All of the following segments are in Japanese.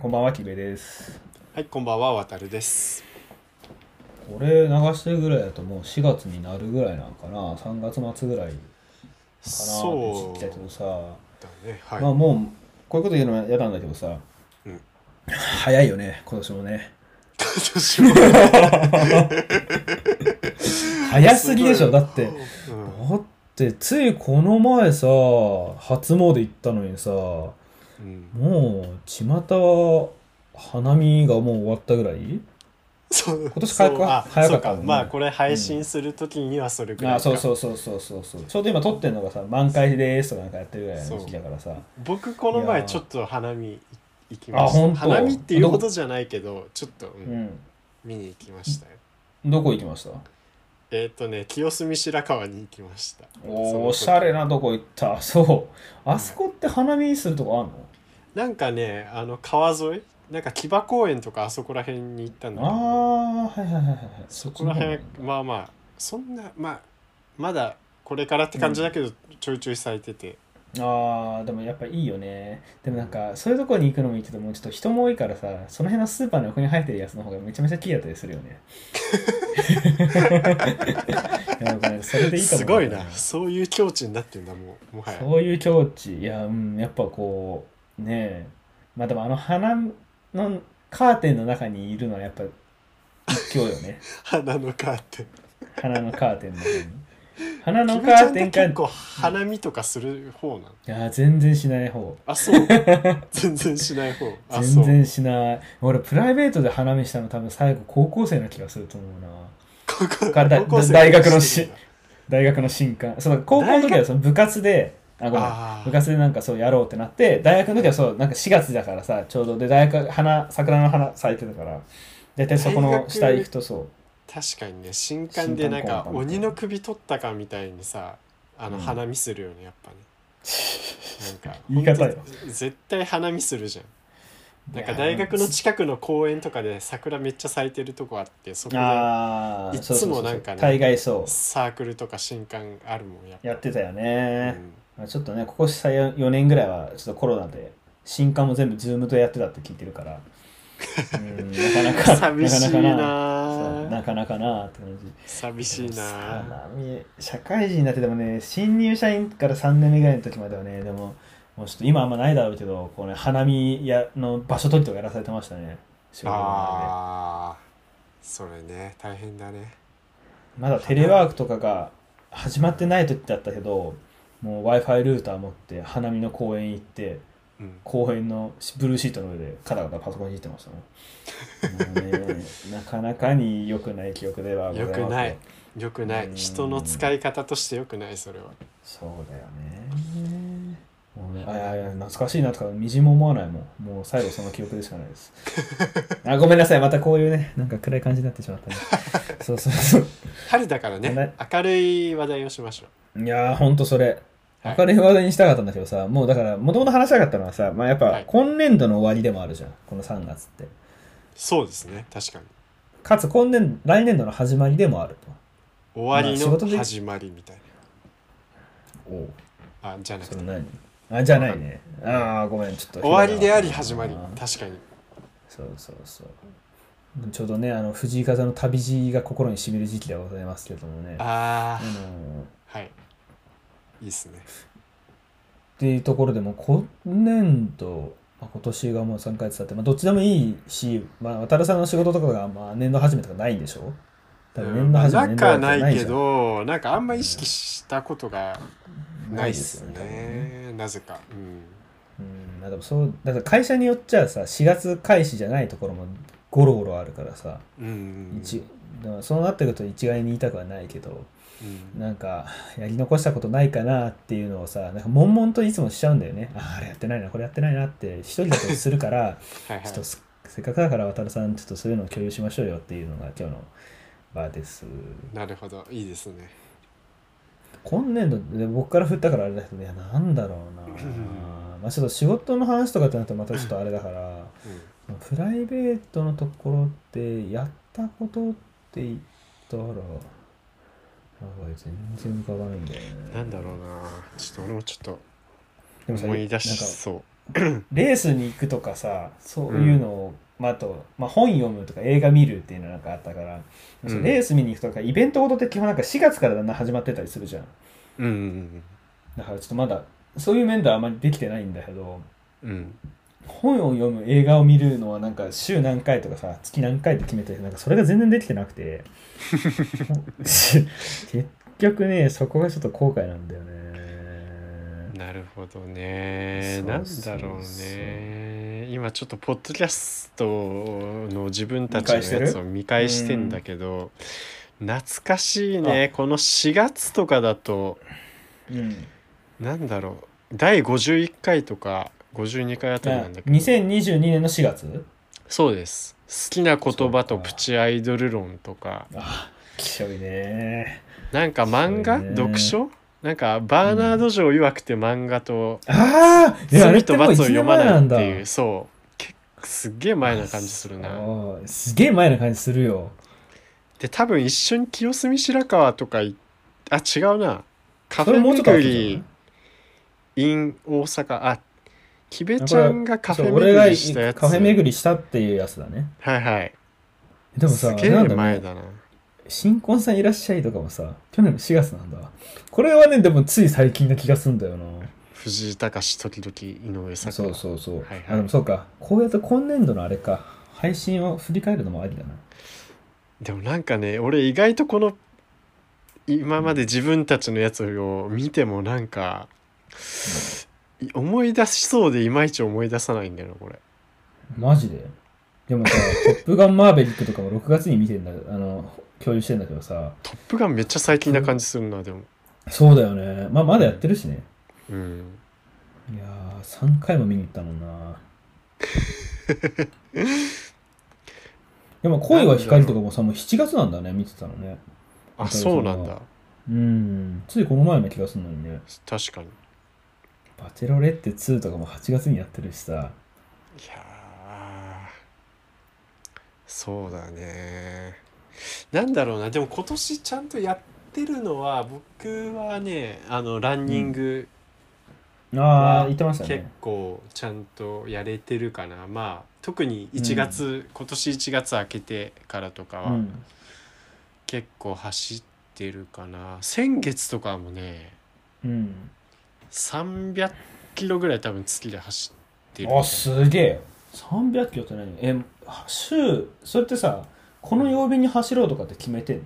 こんばんは、キベです。はい、こんばんは、わたるです。これ流してるぐらいだともう4月になるぐらいなんかな。3月末ぐらいかなってそう時期だけどさ。だね、はい。まあもう、こういうこと言うのは嫌なんだけどさ。うん早いよね、今年もね。私も 早すぎでしょ、だって。うんだって、ついこの前さ、初詣行ったのにさ、うん。もう、巷は花見がもう終わったぐらい？そう。今年早くそう。あ早かったもんまあ、これ配信するときにはそれぐら。いか。あそうそうそうそうそう。そうちょうど今撮ってるのがさ満開ですとかなんかやってるぐらいの時期だからさ。僕、この前ちょっと花見行きました。あ本当。花見っていうほどじゃないけど、ちょっと、ううん。ん見に行きましたよ。どこ行きました？えっ、とね、清澄白河に行きました。おおしゃれなとこ行った。そう。あそこって花見するとこあんの？なんかね、あの川沿い？なんか木場公園とかあそこら辺に行ったんだけどああはいはいはいはいそこら辺まあまあそんなまあまだこれからって感じだけど、ちょいちょい咲いてて。ああでもやっぱいいよね。でもなんかそういうとこに行くのもいいけどもうちょっと人も多いからさその辺のスーパーの横に生えてるやつの方がめちゃめちゃ綺麗だったりするよね。やっぱねそれでいいと思う。すごいな。そういう境地になってんだもうもはや。そういう境地。いやうんやっぱこうねえ。まあでもあの花のカーテンの中にいるのはやっぱ一興よね。花のカーテン。花のカーテンの中に。花のカーテンかて結構花見とかする方なの？いや全然しない方。あ そう。全然しない方。全然しない。俺プライベートで花見したの多分最後高校生な気がすると思うな。高校生大学のし大学の新刊。そう高校の時はその部活であごめん。部活でなんかそうやろうってなって大学の時はそうなんか4月だからさちょうど。で大学花桜の花咲いてたから大体そこの下行くとそう。確かにね新刊でなんか鬼の首取ったかみたいにさあのうん。花見するよねやっぱね。なんか言い方よ。絶対花見するじゃん。なんか大学の近くの公園とかで桜めっちゃ咲いてるとこあってそこでいつもなんかね大概そう。サークルとか新刊あるもんやっぱ。やってたようね、ん。まあちょっとねここ4年ぐらいはちょっとコロナで新刊も全部ズームとやってたって聞いてるから。うんなかなか 寂しいなかなかなかなって感じ。寂しいな社会人になってでもね新入社員から3年目ぐらいの時まではねでももうちょっと今あんまないだろうけどこう、ね、花見やの場所取りとかやらされてましたね。あーそれね大変だね。でまだテレワークとかが始まってない時だったけどもう w i f i ルーター持って花見の公園行ってうん。公園のブルーシートの上でカタカタパソコンいじってましたねねなかなかに良くない記憶ではございます良くない。よくなうん。い人の使い方としてよくないそれは。そうだよね。もうねあいやいや懐かしいなとかみじんも思わないもん。もう最後その記憶でしかないです。あごめんなさい。またこういうねなんか暗い感じになってしまったね。そうそうそう。春だからね。明るい話題をしましょういやーほんとそれ。はい。明るい話題にしたかったんだけどさ、もうだから、もともと話したかったのはさ、まあやっぱはい。今年度の終わりでもあるじゃん、この3月って。そうですね。確かに。かつ今年、来年度の始まりでもある終わりまあ仕事で。の始まりみたいと。おなあじゃなくて。何？あ、じゃないね。ああ、ごめん、ちょっと。終わりであり始まり。確かに。そうそうそう。ちょうどね、あの、藤井風の旅路が心にしみる時期ではございますけどもね。ああのはい。いいっすね。っていうところでも今年度、まあ、今年がもう3ヶ月経って、まあ、どっちでもいいし、まあ、渡るさんの仕事とかが、まあ、年度始めとかないんでしょ？多分年度始め、な年度かないけどなん。かあんま意識したことがん。ないっす多分ね。なぜか。うん。うん、まあでもそう、だから会社によっちゃさ、4月開始じゃないところもゴロゴロあるからさ、うんうん一だからそうなってくると一概に言いたくはないけど、うんなんか、やり残したことないかなっていうのをさ、なんか悶々といつもしちゃうんだよね。ああ、あれやってないな、これやってないなって、一人だとするから、はいはいちょっとすせっかくだから渡さん、ちょっとそういうのを共有しましょうよっていうのが今日の場です。なるほどいいですね今年度で僕から振ったからあれだけど、いや、なんだろうな。まあちょっと仕事の話とかってなるとまたちょっとあれだから、うんプライベートのところでやったことって言ったら、やばい、全然浮かばないんだよね。なんだろうな。ちょっと俺もちょっと思い出しそレースに行くとかさそういうのを、まあ、あと、まあ、本読むとか映画見るっていうのなんかあったから、うん。レース見に行くとかイベントごとって基本なんか4月からだんだん始まってたりするじゃん。うんうんだからちょっとまだそういう面ではあまりできてないんだけどうんうん本を読む映画を見るのはなんか週何回とかさ月何回って決めてなんかそれが全然できてなくて。結局ねそこがちょっと後悔なんだよね。なるほどね。なんだろうね。今ちょっとポッドキャストの自分たちのやつを見返してんだけど懐かしいね。この4月とかだとうん。なんだろう。第51回とか52回あたりなんだけど。2022年の4月？そうです。好きな言葉とプチアイドル論とか。あきしょいね。なんか漫画、読書？なんかバーナード・ジョー曰くて漫画とあ罪と罰を1年読まないっていう。そう。けすっげえ前な感じするな。すげえ前な感じするよ。で多分一緒に清澄白河とかいあ違うな。カフェ巡り。in 大阪。あキベちゃんがカフェ巡りしたやつ。カフェ巡りしたっていうやつだね。はいはい。でもさすげえなんだろう前だな。新婚さんいらっしゃいとかもさ去年の4月なんだ。これはねでもつい最近な気がすんだよな。藤井隆時々井上咲そうそうそう、はいはい。あでもそうか。こうやって今年度のあれか。配信を振り返るのもありだな。でもなんかね俺意外とこの今まで自分たちのやつを見てもなんかい思い出しそうでいまいち思い出さないんだよなこれ。マジで？でもさ「トップガンマーヴェリック」とかも6月に見てんだあの共有してんだけどさ「トップガン」めっちゃ最近な感じするなでも。そうだよね。まあまだやってるしね。うん。いやー3回も見に行ったもんな。でも恋は光とかもさもう7月なんだね見てたのね。あそうなんだ。うん。ついこの前の気がするのにね。確かにバチェロレッテ2とかも8月にやってるしさ。いやーそうだね。なんだろうな。でも今年ちゃんとやってるのは僕はねあのランニングああ言ってました結ね構ちゃんとやれてるかな、まあ特に1月、今年1月明けてからとかはうん。結構走ってるかな、先月とかもねうん300キロぐらい多分月で走ってるあすげえ。300キロって何？え週それってさこの曜日に走ろうとかって決めてんの？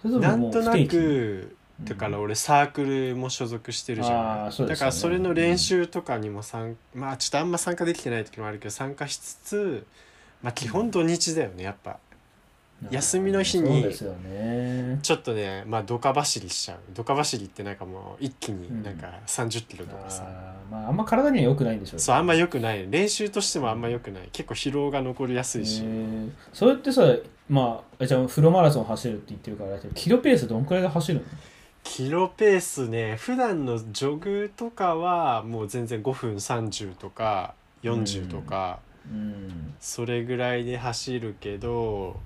それとももうなんとな不定期くだから俺サークルも所属してるじゃん、うですよね。だからそれの練習とかにも参まあちょっとあんま参加できてない時もあるけど参加しつつまあ基本土日だよねやっぱ休みの日にちょっとねまあドカ走りしちゃう。ドカ走りってなんかもう一気になんか30キロとかさ、あーまああんま体には良くないんでしょそうあんまよ良くない。練習としてもあんま良くない。結構疲労が残りやすいし、それってさまあじゃあフルマラソン走るって言ってるからキロペースどんくらいで走るの？キロペースね普段のジョグとかはもう全然5分30とか40とか、うん。それぐらいで走るけど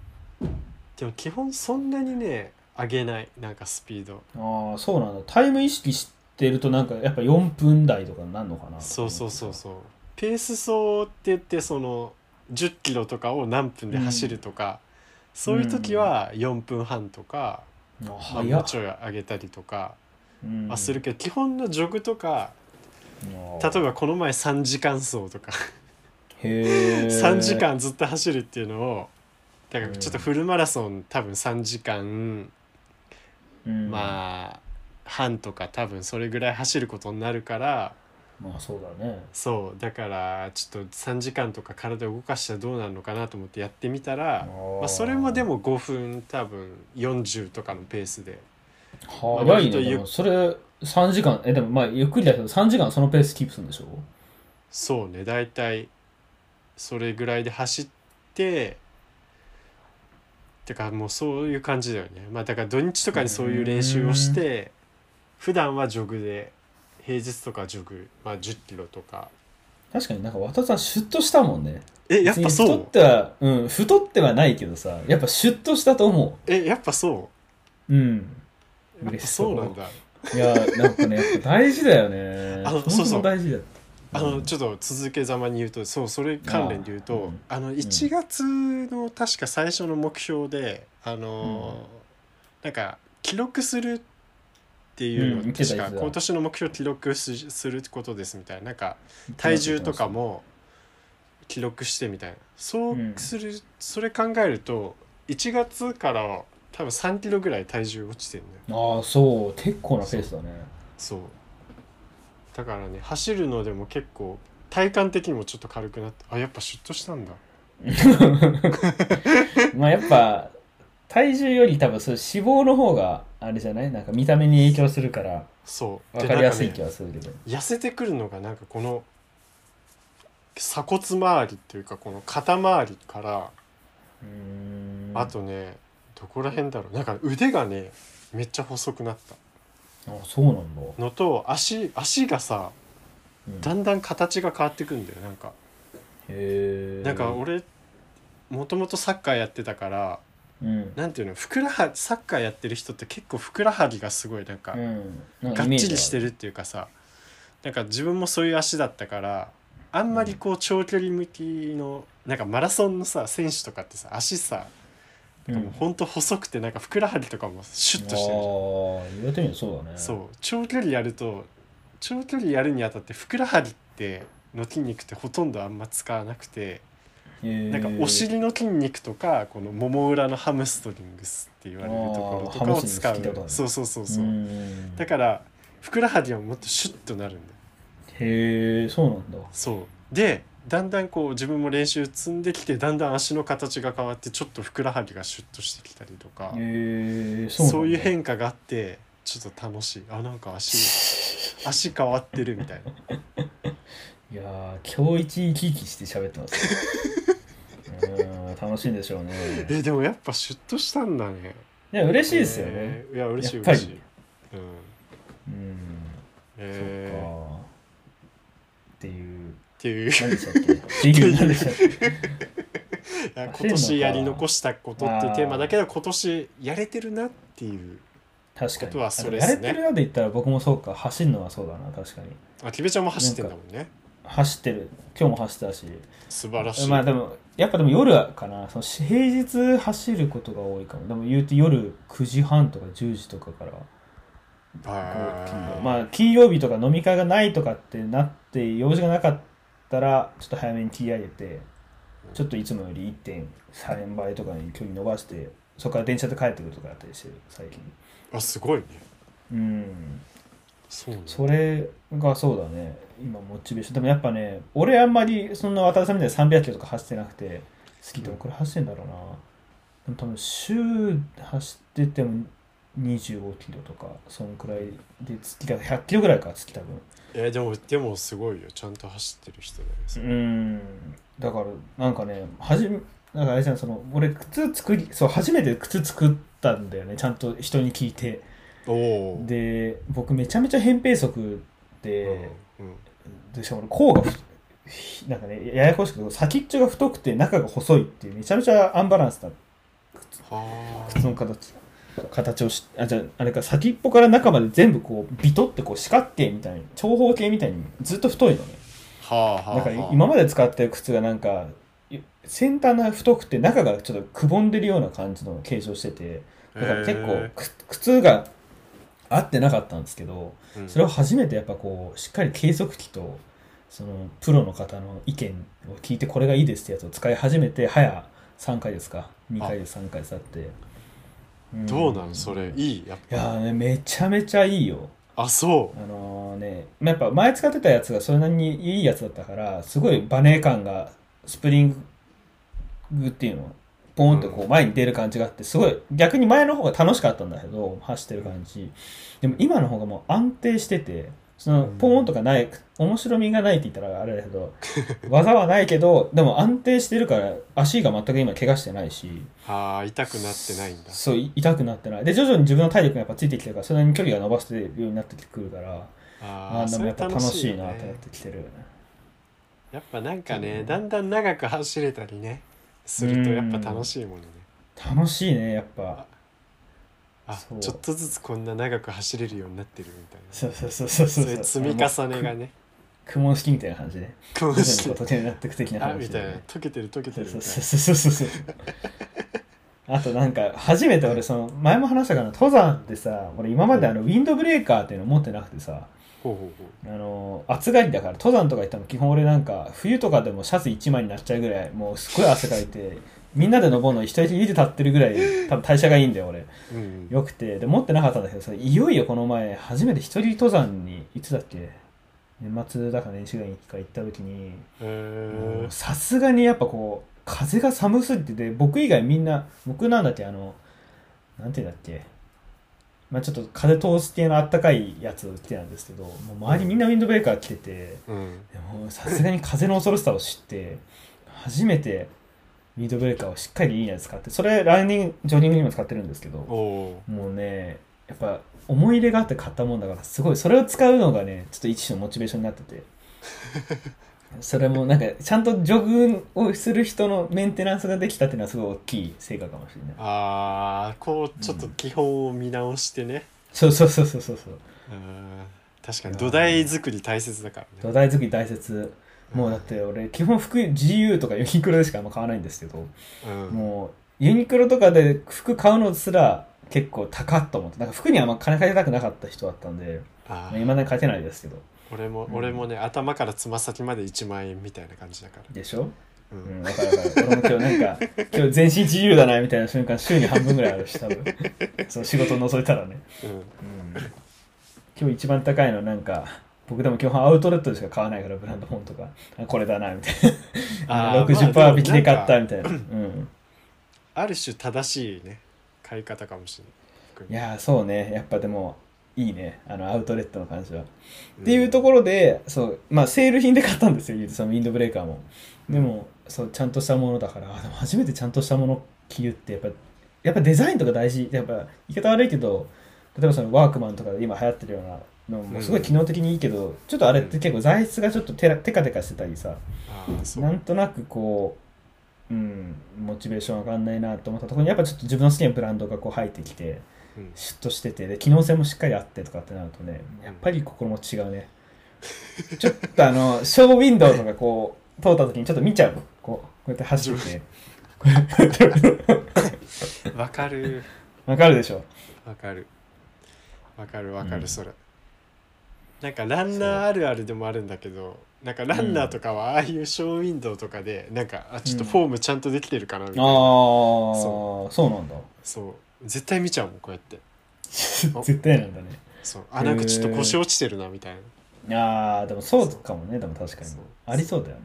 でも基本そんなにね上げないなんかスピード。ああそうなんだ。タイム意識してるとなんかやっぱ4分台とかになるのかな。そうそうそうそう。ペース走って言ってその10キロとかを何分で走るとか、そういう時は4分半とか、あまあ、もうちょい上げたりとかうん。はするけど、基本のジョグとか例えばこの前3時間走とか。へえ3 時間ずっと走るっていうのをだからちょっとフルマラソン多分3時間、うん。まあ半とか多分それぐらい走ることになるからまあそうだね。そうだからちょっと3時間とか体を動かしたらどうなるのかなと思ってやってみたら、まあ、それもでも5分多分40とかのペースで。早い割とゆねそれ3時間えでもまあゆっくりだけど3時間そのペースキープするんでしょ？そうね大体それぐらいで走っててかもうそういう感じだよね。まあだから土日とかにそういう練習をして普段はジョグで平日とかジョグ、まあ、1 0キロとか。確かになんか渡さんシュッとしたもんね。えやっぱ別に太っそうてはうん太ってはないけどさやっぱシュッとしたと思えやっぱそう？ううん。やっぱ嬉しそう。そうなんだ。いやなんかねやっぱ大事だよね。あそうそう。大事だあのうんちょっと続けざまに言うとそうそれ関連で言うとあの1月の確か最初の目標であのなんか記録するっていううんの確か今年の目標記録すすることですみたいな。なんか体重とかも記録してみたいな。そううん。するそれ考えると1月から多分3キロぐらい体重落ちてるんだよ。ああそう。結構なペースだね。そうだからね走るのでも結構体感的にもちょっと軽くなってあやっぱシュッとしたんだ。まあやっぱ体重より多分そう脂肪の方があれじゃない？なんか見た目に影響するからそう。分かりやすい気はするけど、痩せてくるのがなんかこの鎖骨周りっていうかこの肩周りからあとねどこら辺だろう？なんか腕がねめっちゃ細くなったあそうなんだ、のと足足がさうん。だんだん形が変わってくんだよなんか。へえなんか俺もともとサッカーやってたからうん。なんていうのふくらはサッカーやってる人って結構ふくらはぎがすごいなんかうん。なんかがっイメージはちりしてるっていうかさなんか自分もそういう足だったからあんまりこう長距離向きのなんかマラソンのさ選手とかってさ足さうん。もうほんと細くてなんかふくらはぎとかもシュッとしてるじゃん。ああ言われてみるとそうだね。そう。長距離やると長距離やるにあたってふくらはぎっての筋肉ってほとんどあんま使わなくてへー。なんかお尻の筋肉とかこのもも裏のハムストリングスって言われるところとかをあーハムスト使リングス聞いたことあるうそうそうそうそう。ううん。だへからふくらはぎはもっとシュッとなるんだよ。えそうなんだ。そう。でだんだんこう自分も練習積んできてだんだん足の形が変わってちょっとふくらはぎがシュッとしてきたりとかへえそうなんだ。そういう変化があってちょっと楽しい。あなんか足足変わってるみたいな。いやー今日一生き生きして喋ってます 楽しいんでしょうね。えでもやっぱシュッとしたんだね。いや嬉しいですよね、えーいや嬉しい嬉しい。うん。うん。えーそっかっていう。今年やり残したことっていうテーマだけど今年やれてるなっていう。確かに。ことはそれっすね。やれてるなで言ったら僕もそうか。走るのはそうだな確かに。あキベちゃんも走ってんだもんね。走ってる。今日も走ったし。素晴らしい、まあでもやっぱでも夜かな。その平日走ることが多いかも。でも言うと夜9時半とか10時とかから。まあ金曜日とか飲み会がないとかってなって用事がなかったらちょっと早めに切り上げてちょっといつもより1.3倍とかに距離伸ばしてそこから電車で帰ってくるとかやったりしてる最近。あすごいね。うん。そうね。それがそうだね。今モチベーション。でもやっぱね俺あんまりそんな渡辺さんみたいに300キロとか走ってなくて好きでもこれ走ってんだろうな。でも多分週走ってても25キロとかそのくらいで月が100キロぐらいか月多分えーでもでもすごいよ。ちゃんと走ってる人だよそれ。うん。だからなんかねはじめなんかあれじゃんその俺靴作りそう初めて靴作ったんだよね。ちゃんと人に聞いて。おおで僕めちゃめちゃ扁平足で、うんでしかも俺甲がふなんかねややこしくて先っちょが太くて中が細いっていうめちゃめちゃアンバランスなは靴の形形をしあじゃああれか先っぽから中まで全あこうビトってこう四角形みたいに長方形みたいにずっと太いのね。あはあはあ。だから今まで使ってる靴がなんかい先端が太くて中がちょっとくぼんでるような感じの形状しててだから結構靴が合ってなかったんですけどそれを初めてやっぱこうしっかり計測器とそのプロの方の意見を聞いてこれがいいですってやつを使い始めて早3回ですか？2回です3回ですあって。んどうなの？それ。いい？やっいやめちゃめちゃいいよ。あそあのねまあやっぱ前使ってたやつがそれなりにいいやつだったからすごいバネ感がスプリングっていうのポーンとこう前に出る感じがあってすごい逆に前の方が楽しかったんだけど走ってる感じ。でも今の方がもう安定しててそのポーンとかない面白みがないって言ったらあれだけど 技はないけどでも安定してるから足が全く今怪我してないし。うああ痛くなってないんだ。そうい痛くなってない。で徐々に自分の体力がやっぱついてきてるからそれなりに距離が伸ばせるようになってくるからあああでもやっぱ楽しいなよってなっね。てきてる。やっぱなんかねだんだん長く走れたりねするとやっぱ楽しいものね。楽しいね、やっぱ。あちょっとずつこんな長く走れるようになってるみたいな。そうそうそうそうそういう積み重ねがね。雲式みたいな感じで。こう徐々にしてこう溶けになっていく的なあ話みたいな。溶けてる溶けてそうるみたいそうそうそうそうあとなんか初めて俺その前も話したかな登山ってさ俺今まであのウィンドブレーカーっていうの持ってなくてさなほうほうほあの暑がりだから登山とか行っても基本俺なんか冬とかでもシャツ1枚になっちゃうぐらいもうすっごい汗かいてみんなで登るの一人家で立ってるぐらい多分代謝がいいんだよ俺。ううん。よくて。で持ってなかったんだけどさいよいよこの前初めて一人登山にいつだっけ？年末だか年始ぐらい行った時に。えー。さすがにやっぱこう風が寒すぎてて僕以外みんな僕なんだっけあのなんていうんだっけ？まあちょっと風通す系のあったかいやつを売ってたんですけどもう周りみんなウィンドブレーカー着ててさすがに風の恐ろしさを知って初めてウィンドブレーカーをしっかりいいやつ使ってそれランニングジョギングにも使ってるんですけどもうねやっぱ思い入れがあって買ったもんだからすごい。それを使うのがねちょっと一種のモチベーションになってて。それもなんかちゃんとジョグをする人のメンテナンスができたっていうのはすごい大きい成果かもしれない。ああこうちょっと基本を見直してね、そうそうそうそうそうそう。うん。確かに土台作り大切だからね。土台作り大切もうだって俺基本服 GU とかユニクロでしかあんま買わないんですけどうんもうユニクロとかで服買うのすら結構高っと思ってなんか服にはあんま金かけたくなかった人だったんであいまだに勝てないですけど俺も、うん俺もね頭からつま先まで1万円みたいな感じだからでしょ？ううんん、わかるわかる。俺も今日なんか、今日全身自由だなみたいな瞬間、週に半分ぐらいあるし、多分。そう、仕事覗いたらね。うんうん。今日一番高いのなんか、僕でも基本アウトレットでしか買わないから、ブランド本とか。あこれだな、みたいな。あー60%まあ引きで買ったみたいな。うん。ある種正しいね買い方かもしれないいやー、そうね。やっぱでも、いいね。あの、アウトレットの感じは。んっていうところで、そう、まあ、セール品で買ったんですよ、そのウィンドブレーカーも。でも、そう、ちゃんとしたものだから、あでも初めてちゃんとしたもの着るって、やっぱ、やっぱデザインとか大事。やっぱ、言い方悪いけど、例えばそのワークマンとかで今流行ってるようなのもすごい機能的にいいけど、ちょっとあれって結構材質がちょっとテラテカテカしてたりさ、なんとなくこう、うん、モチベーション上がんないなと思ったところに、やっぱちょっと自分の好きなブランドがこう入ってきて、うん。シュッとしててで機能性もしっかりあってとかってなるとねやっぱり心持ち違うね。ちょっとあの ショーウィンドウとかこう通った時にちょっと見ちゃう。こうこうやって走って。わかる。わかるでしょ？わかる。わかるわかうん。るそれ、なんかランナーあるあるでもあるんだけどなんかランナーとかはああいうショーウィンドウとかでなんかあちょっとフォームちゃんとできてるかなみたいな、ああそそうなんだ。そう。絶対見ちゃうもんこうやって。絶対なんだね。そう。あなんかちょっと腰落ちてるなみたいな。ああでもそうかもね。でも確かに。ありそうだよね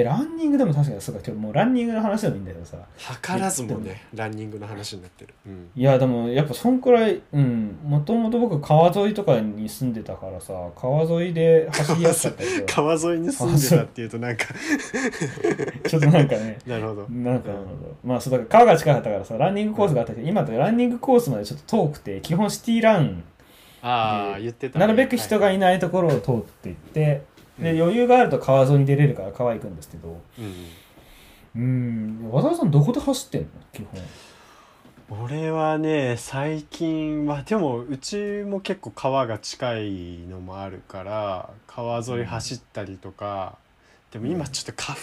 えランニングでも確かにそうか今日もうランニングの話でもいいんだけどさ。図らずもねランニングの話になってる、うん、いやでもやっぱそんくらいうんもともと僕川沿いとかに住んでたからさ川沿いで走りやすかったけど川沿いに住んでたっていうとなんか。ちょっとなんかねなるほど。なんか、まあそうだから川が近かったからさランニングコースがあったけど今ってランニングコースまでちょっと遠くて基本シティランああ言ってたね、なるべく人がはいないところを通っていって、でうん。余裕があると川沿いに出れるから川行くんですけど。うん。うん。和田さんどこで走ってんの？基本。俺はね最近はでもうちも結構川が近いのもあるから川沿い走ったりとか、でも今ちょっと花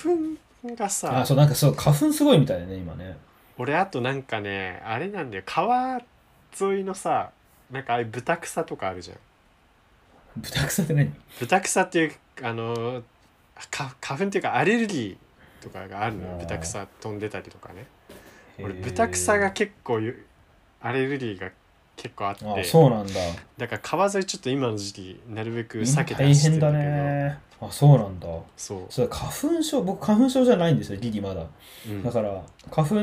粉がさ、あそうなんかそう花粉すごいみたいだね今ね。俺あとなんかねあれなんだよ。川沿いのさなんかああいう豚草とかあるじゃん。豚草って何？豚草っていうあのか花粉っていうかアレルギーとかがあるのよ。あー豚草飛んでたりとかね。俺へー豚草が結構ゆアレルギーが結構あって。あそうなんだ。だから川沿いちょっと今の時期なるべく避けて大変だ走ってるんだけど。ねあそうなんだ。そう、そう花粉症僕花粉症じゃないんですよギリまだ。うん。だから花粉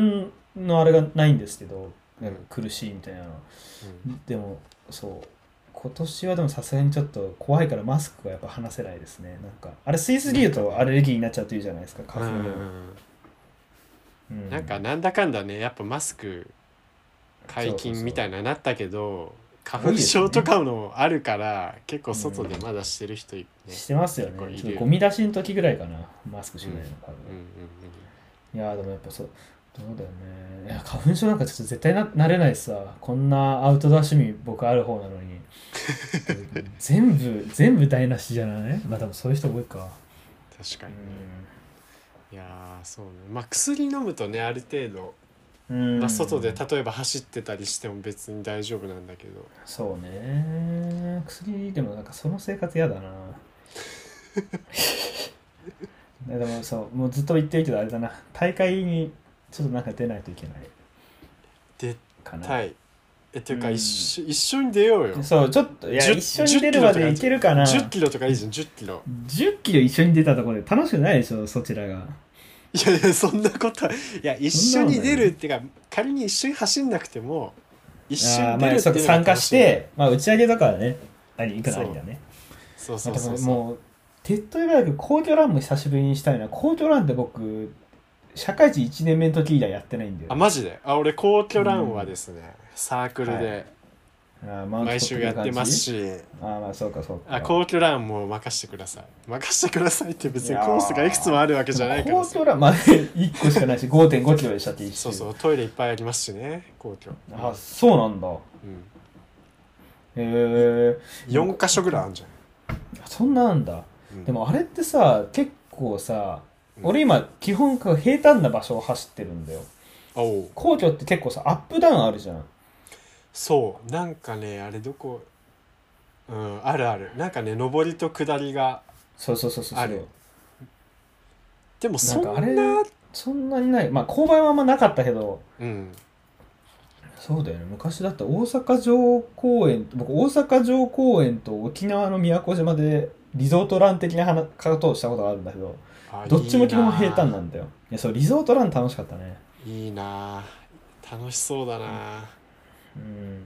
のあれがないんですけど苦しいみたいなの。うん。でもそう今年はでもさすがにちょっと怖いからマスクがやっぱ離せないですね。なんかあれ吸いすぎるとアレルギーになっちゃうっていうじゃないですか花粉うんなんかなんだかんだねやっぱマスク解禁みたいななったけど花粉症とかのあるから結構外でまだしてる人いるね。してますよね。ゴミ出しの時ぐらいかなマスクしないの多分、うんうんいやーでもやっぱそう。そうだよね。いや花粉症なんかちょっと絶対ななれないしさ。こんなアウトドア趣味僕ある方なのに。全部全部台無しじゃない？まあ多分そういう人多いか。確かに、ういやーそうね。まあ薬飲むとねある程度、ん、まあ、外で例えば走ってたりしても別に大丈夫なんだけど。そうね。薬でもなんかその生活嫌だな。でもそうもうずっと言ってるけどあれだな。大会にちょっとなんか出ないといけない。出かな。たい。えっていうかうん。一緒一緒に出ようよ。そうちょっといや10一緒に出るまでいけるかな。10キロとかいいじゃん10キロ。10キロ一緒に出たところで楽しくないでしょそちらが。いやいやそんなことはいや一緒に出るっていうか仮に一緒に走んなくても一緒に出るっていうのが参加し楽しいて、まあ、打ち上げとかはねあり行くのありだね。そう。そうそうそうももう手っ取り早く皇居ランも久しぶりにしたいな。皇居ランって僕社会人1年目の時以来やってないんだよ。あマジで？あ俺皇居ランはですね、サークルはい。であーマウント毎週やってます取し、あーまあそうかそうか。あ皇居ランも任してください。任してくださいって別にコースがいくつもあるわけじゃないから皇居ランまあ1個しかないし5.5キロでしたって一周そうそうトイレいっぱいありますしね皇居。あそうなんだ。うん。へえ4箇所ぐらいあるじそんななんだ。ゃん、うん。でもあれってさ結構さうん俺今基本平坦な場所を走ってるんだよ。おう。皇居って結構さアップダウンあるじゃん。そう。なんかねあれどこ？うんあるある。なんかね上りと下りがそうそうそうそうある。でもそんな？なんかあれそんなにない。まあ勾配はあんまなかったけど。うん。そうだよね。昔だって大阪城公園僕大阪城公園と沖縄の宮古島でリゾートラン的な話をしたことがあるんだけど。あどっちも基本平坦ななんだよ。いやそうリゾートラン楽しかったね。いいな。楽しそうだな。うん。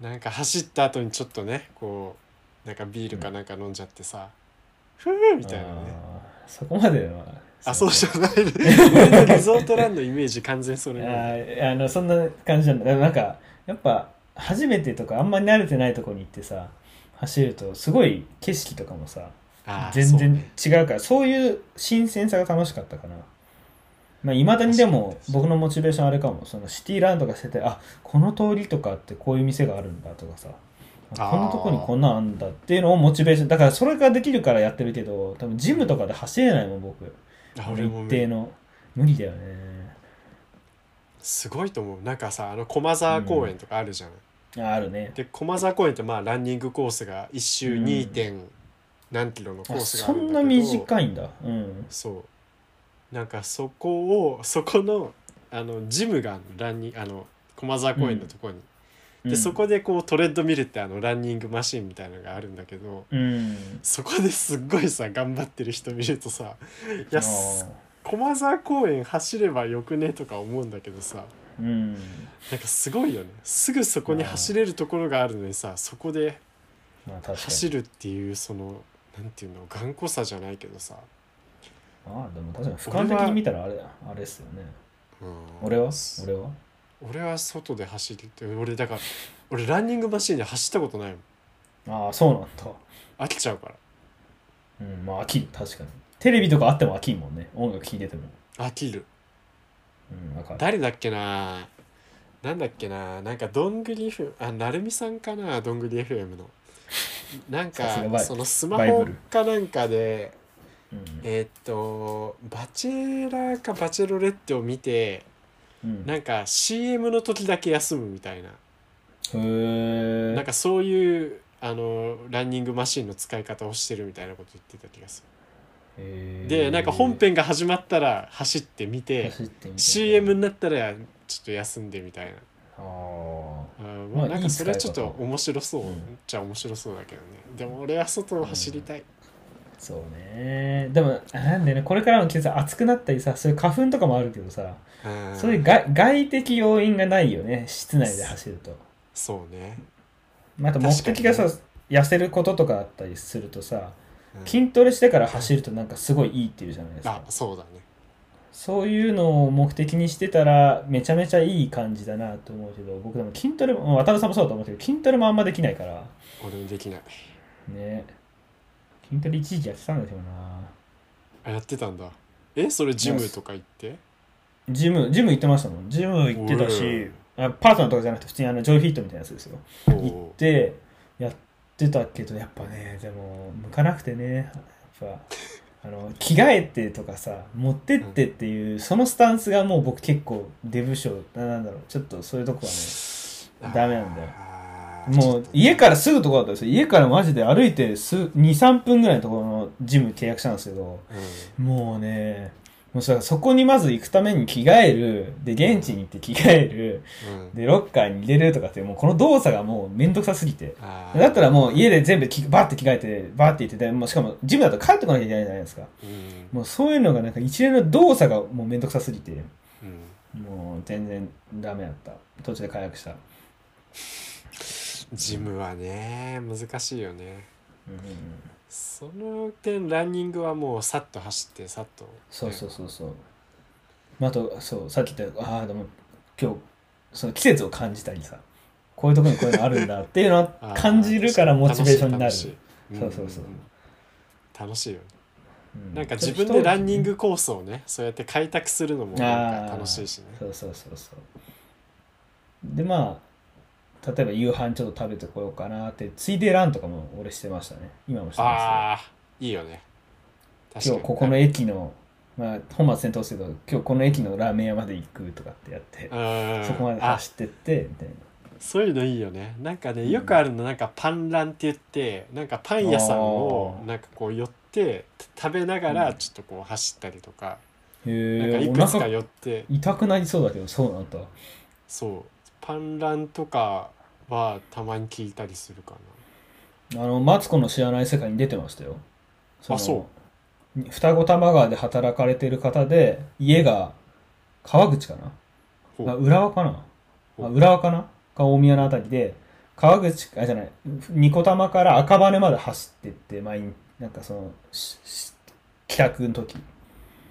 なんか走った後にちょっとねこうなんかビールかなんか飲んじゃってさ、ふーみたいなね。そこまでは。あそうじゃない。リゾートランのイメージ完全それ。ああのそんな感じなんだなんかやっぱ初めてとかあんまり慣れてないとこに行ってさ走るとすごい景色とかもさ全然違うからそういう新鮮さが楽しかったかな。まあいまだにでも僕のモチベーションあれかも。そのシティランドがしててあこの通りとかってこういう店があるんだとかさ。こんなとこにこんなんあんだっていうのをモチベーションだからそれができるからやってるけど多分ジムとかで走れないもん僕。一定の。無理だよね。すごいと思う。なんかさあの駒沢公園とかあるじゃん、ああるね。で駒沢公園ってまあランニングコースが一周うん。2. 点何キロのコーあスがあそんなるんだけど短いんだ。うん。そう。なんかそこをそこのあのジムがランニンあの駒沢公園のところに、で、うん。そこでこうトレッドミルってあのランニングマシンみたいなのがあるんだけどうん。そこですっごいさ頑張ってる人見るとさいや駒沢公園走ればよくね？とか思うんだけどさうん。なんかすごいよね。すぐそこに走れるところがあるのにさそこで走るっていうそのなんていうの頑固さじゃないけどさ、ああでも確かに俯瞰的に見たらあれあれっすよね。うん。俺は？俺は？俺は外で走るって俺だから俺ランニングマシンで走ったことないもん。ああそうなんだ。飽きちゃうから。うんまあ飽きる確かに。テレビとかあっても飽きんもんね。音楽聴いてても。飽きる。うんわかる。誰だっけな？なんだっけな？なんかどんぐり FM あなるみさんかな？どんぐり FM のなんかそのスマホかなんかでうん。えーっとバチェラーかバチェロレッテを見てうん。なんか CM の時だけ休むみたいな。へえなんかそういうあのランニングマシンの使い方をしてるみたいなこと言ってた気がする。でなんか本編が始まったら走ってみててみて。CM になったらちょっと休んでみたいな。あああーまあまあなんかそれはちょっと面白そう、うんじゃあ面白そうだけどね。でも俺は外を走りたい、そうね。でもあなんだよねこれからの季節暑くなったりさそういう花粉とかもあるけどさうん。そういう外外的要因がないよね。室内で走ると。そうね、また目的がさ、確痩せることとかあったりするとさうん。筋トレしてから走るとなんかすごいいいっていうじゃないですか。あそうだねそういうのを目的にしてたらめちゃめちゃいい感じだなと思うけど僕でも筋トレも渡辺さんもそうだと思うけど筋トレもあんまできないから。俺もできない。ね。筋トレ一時期やってたんだけどな。あやってたんだ。えそれジムとか行って？ジムジム行ってましたもん。ジム行ってたしあパートナーとかじゃなくて普通にあのジョイフィットみたいなやつですよ。お行ってやってたけどやっぱねでも向かなくてね。やっぱあの着替えてとかさ持ってってっていう、そのスタンスがもう僕結構デブ症なんだろう。ちょっとそういうとこはねダメなんだよ。もう家からすぐとこだったんですよ。家からマジで歩いて23分ぐらいのところのジム契約したんですけどうん。もうねもうさそこにまず行くために着替える。で現地に行って着替える。うん。でロッカーに入れるとかってもうこの動作がもうめんどくさすぎて。だったらもう家で全部きバッて着替えてバッて行ってでもうしかもジムだと帰ってこなきゃいけないじゃないですか。うん。もうそういうのがなんか一連の動作がもうめんどくさすぎて。うん。もう全然ダメだった。途中で解約した、ジムはね難しいよね。うんその点ランニングはもうさっと走ってさっとそうそうそうそう、まあ、あとそうさっき言ったああでも今日その季節を感じたりさこういうところにこういうのあるんだっていうのは 感じるからモチベーションになる。そうそうそう。んん。楽しいよね。うなんか自分でランニンググコースをねそうやって開拓するのもなんか楽しいしね。そうそうそうそう。でまあ例えば夕飯ちょっと食べてこようかなってついでランとかも俺してましたね。今もしてますああいいよね。今日ここの駅のまあ本末転倒するけど今日この駅のラーメン屋まで行くとかってやってうん。そこまであ走ってってみたいな。そういうのいいよね。なんかねよくあるのなんかパンランって言ってなんかパン屋さんをなんかこう寄って食べながうん。らちょっとこう走ったりとか、へなんかいくつか寄って。痛くなりそうだけどそうなんだそう。パンランとかはたまに聞いたりするかあのマツコの知らない世界に出てましたよ。のあそ双子玉川で働かれてる方で家が川口かな。あ浦和かな。あ浦和かな。か大宮のあたりで川口あじゃない。二子玉から赤羽まで走ってって毎日なんかその帰宅の時。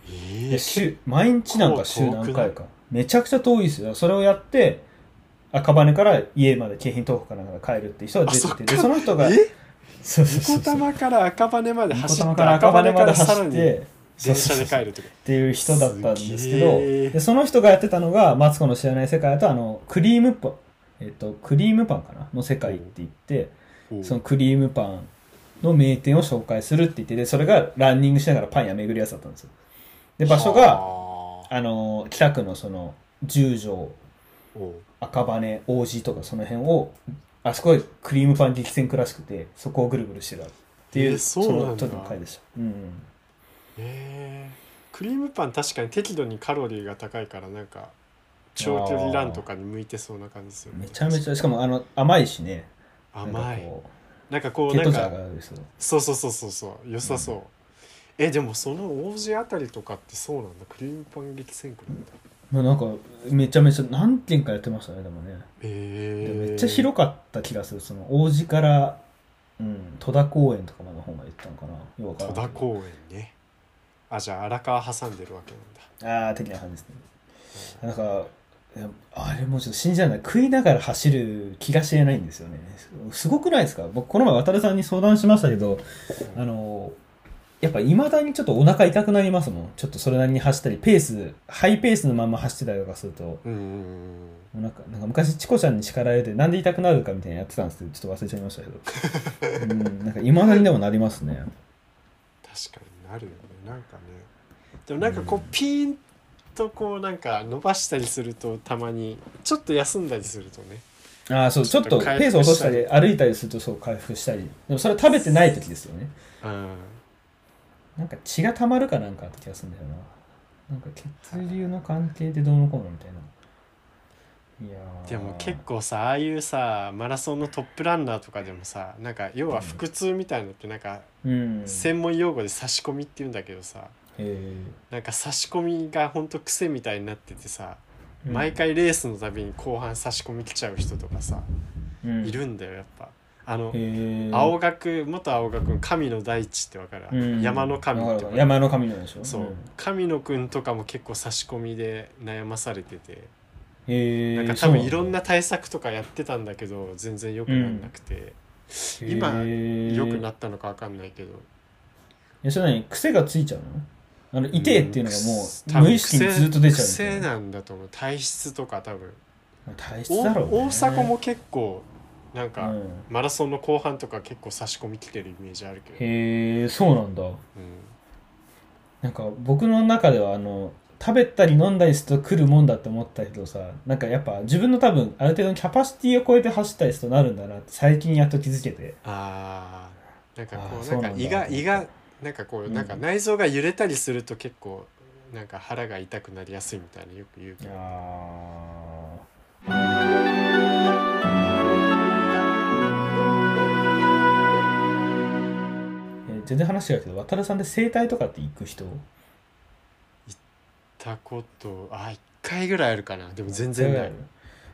えで週毎日なんか週何回か。めちゃくちゃ遠いですよ。それをやって赤羽から家まで京浜東北かなんかで帰るっていう人が出ててであその人がえ？そうそうそう二子玉から赤羽まで走って玉から赤羽まで走って電車で帰るっていう人だったんですけどえでその人がやってたのが「マツコの知らない世界」だとあのクリームパンえっとクリームパンかな？の世界って言ってそのクリームパンの名店を紹介するって言ってでそれがランニングしながらパン屋巡るやつだったんですよ。で場所がはあ。あの北区のその十条赤羽王子とかその辺をあそこでクリームパン激戦区らしくてそこをぐるぐるしてたっていう、えーそうなんだ。の時の回でした。うんへえクリームパン確かに適度にカロリーが高いからなんか長距離ランとかに向いてそうな感じですよねめちゃめちゃしかもあの甘いしね。甘い。なんかこうなんかそうそうそうそうそう。良さそう、えでもその王子あたりとかってそうなんだ。クリームパン激戦区なんだまあなんかめちゃめちゃ何軒かやってましたねでもね、へえでめっちゃ広かった気がするその王子から、うん、戸田公園とかまでの方まで行ったのかな。戸田公園ね。あじゃあ荒川挟んでるわけなんだ。ああ的な感じですねなんかいやあれもうちょっと信じられない食いながら走る気がしれないんですよね。すごくないですか？僕この前渡さんに相談しましたけどあのやっぱいまだにちょっとお腹痛くなりますもん。ちょっとそれなりに走ったりペースハイペースのまま走ってたりとかすると。うんなんかなんか昔チコちゃんに叱られてなんで痛くなるかみたいなのやってたんですけどちょっと忘れちゃいましたけど。うんなんかいまだにでもなりますね。確かになるよね。なんかね。でもなんかこうピーンとこうなんか伸ばしたりするとたまにちょっと休んだりするとね。ああそうちょっとペース落としたり。歩いたりするとそう回復したり。でもそれは食べてない時ですよね。うんなんか血が溜まるかなんかあった気がするんだよな。なんか血流の関係でどうのこうのみたいな。いやー。でも結構さああいうさマラソンのトップランナーとかでもさなんか要は腹痛みたいなのってなんかうん。専門用語で差し込みって言うんだけどさへなんか差し込みがほんと癖みたいになっててさー毎回レースのたびに後半差し込み来ちゃう人とかさうん。いるんだよやっぱあの青学元青学の神の大地ってわかる、うん。山の神わって山の神のでしょ？そう、ん。神野くんとかも結構差し込みで悩まされてて、なんか多分いろんな対策とかやってたんだけど全然良くなんなくて、今へー。良くなったのか分かんないけど。えそれ何？癖がついちゃうの？あの痛えっていうのがも多分う無意識にずっと出ちゃう癖な。なんだと思う。体質とか多分。体質だろうね。大阪も結構なんか、うん。マラソンの後半とか結構差し込みきてるイメージあるけど、へえそうなんだ。うん、なんか僕の中ではあの食べたり飲んだりすると来るもんだって思ったけどさなんかやっぱ自分の多分ある程度のキャパシティを超えて走ったりするとなるんだなって最近やっと気づけて。あーなんかこあーうそうなんんか胃が胃がなんかこう、うん。なんか内臓が揺れたりすると結構なんか腹が痛くなりやすいみたいなよく言うけど。あー全然話違うけど渡るさんで整体とかって行く人？たことあ一回ぐらいあるかな。でも全然ない、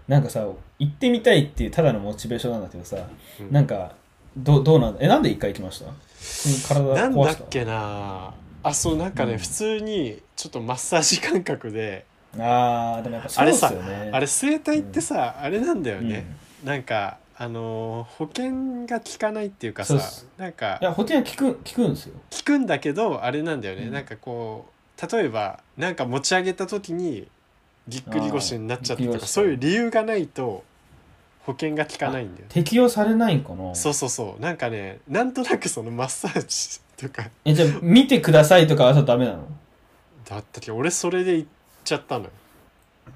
なんかさ行ってみたいっていうただのモチベーションなんだけどさ、うん。なんかどどうなんだ？えなんで一回行きました？体なんだっけな。あそうなんかね、うん。普通にちょっとマッサージ感覚で。あーでもやっぱそうですよね。あれ整体ってさ、あれなんだよね、なんかあのー保険が効かないっていうかさそうなんかいや保険は聞く聞くんですよ。効くんだけどあれなんだよね、うん。なんかこう例えばなんか持ち上げた時にぎっくり腰になっちゃったとあーぎっくり腰かそういう理由がないと保険が効かないんだよ適用されないんかな。そうそうそう。なんかねなんとなくそのマッサージとか。えじゃあ見てくださいとかはちょっとダメなの？だったっけ俺それで行っちゃったのよ。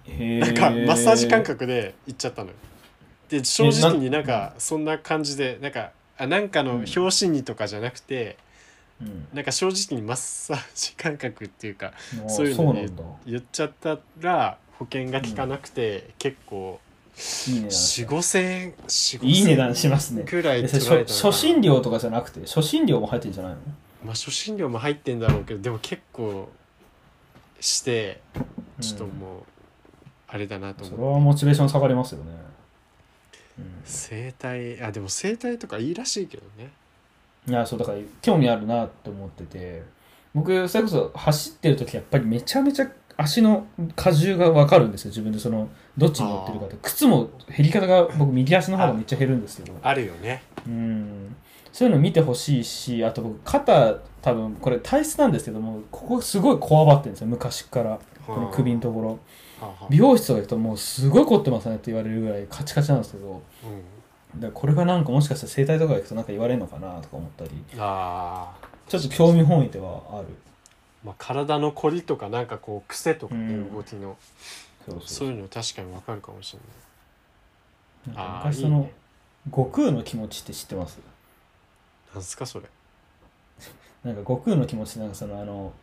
へなんかマッサージ感覚で行っちゃったのよで正直になんかそんな感じでなんかあなんかの表紙にとかじゃなくて、うん。なんか正直にマッサージ感覚っていうかあーそういうのね言っちゃったら保険が効かなくて、結構いい値段4 5千円4 5いい値段しますね。くらいえそれ取られたのかな。初診料とかじゃなくて初診料も入ってるんじゃないの？まあ初診料も入ってんだろうけどでも結構してちょっともうあれだなとそれ思う、はモチベーション下がりますよね、うん整体あでも整体とかいいらしいけどね。いやそうだから興味あるなと思ってて。僕それこそ走ってる時やっぱりめちゃめちゃ足の荷重が分かるんですよ。自分でそのどっちに乗ってるかって。靴も減り方が僕右足の方がめっちゃ減るんですけどあるよね。うん。そういうの見てほしいしあと僕肩多分これ体質なんですけどもここすごいこわばってるんですよ。昔から。この首のところ美容室とか行くともうすごい凝ってますねって言われるぐらいカチカチなんですけど。うん。だこれがなんかもしかしたら整体とか行くとなんか言われるのかなとか思ったり。あーちょっと興味本位ではある。まあ、体のこりとかなんかこう癖とかね、うん。動きの。そういうの確かにわかるかもしれない。なんか昔その悟空の気持ちって知ってますなんすかそれなんか悟空の気持ちなんかそのあの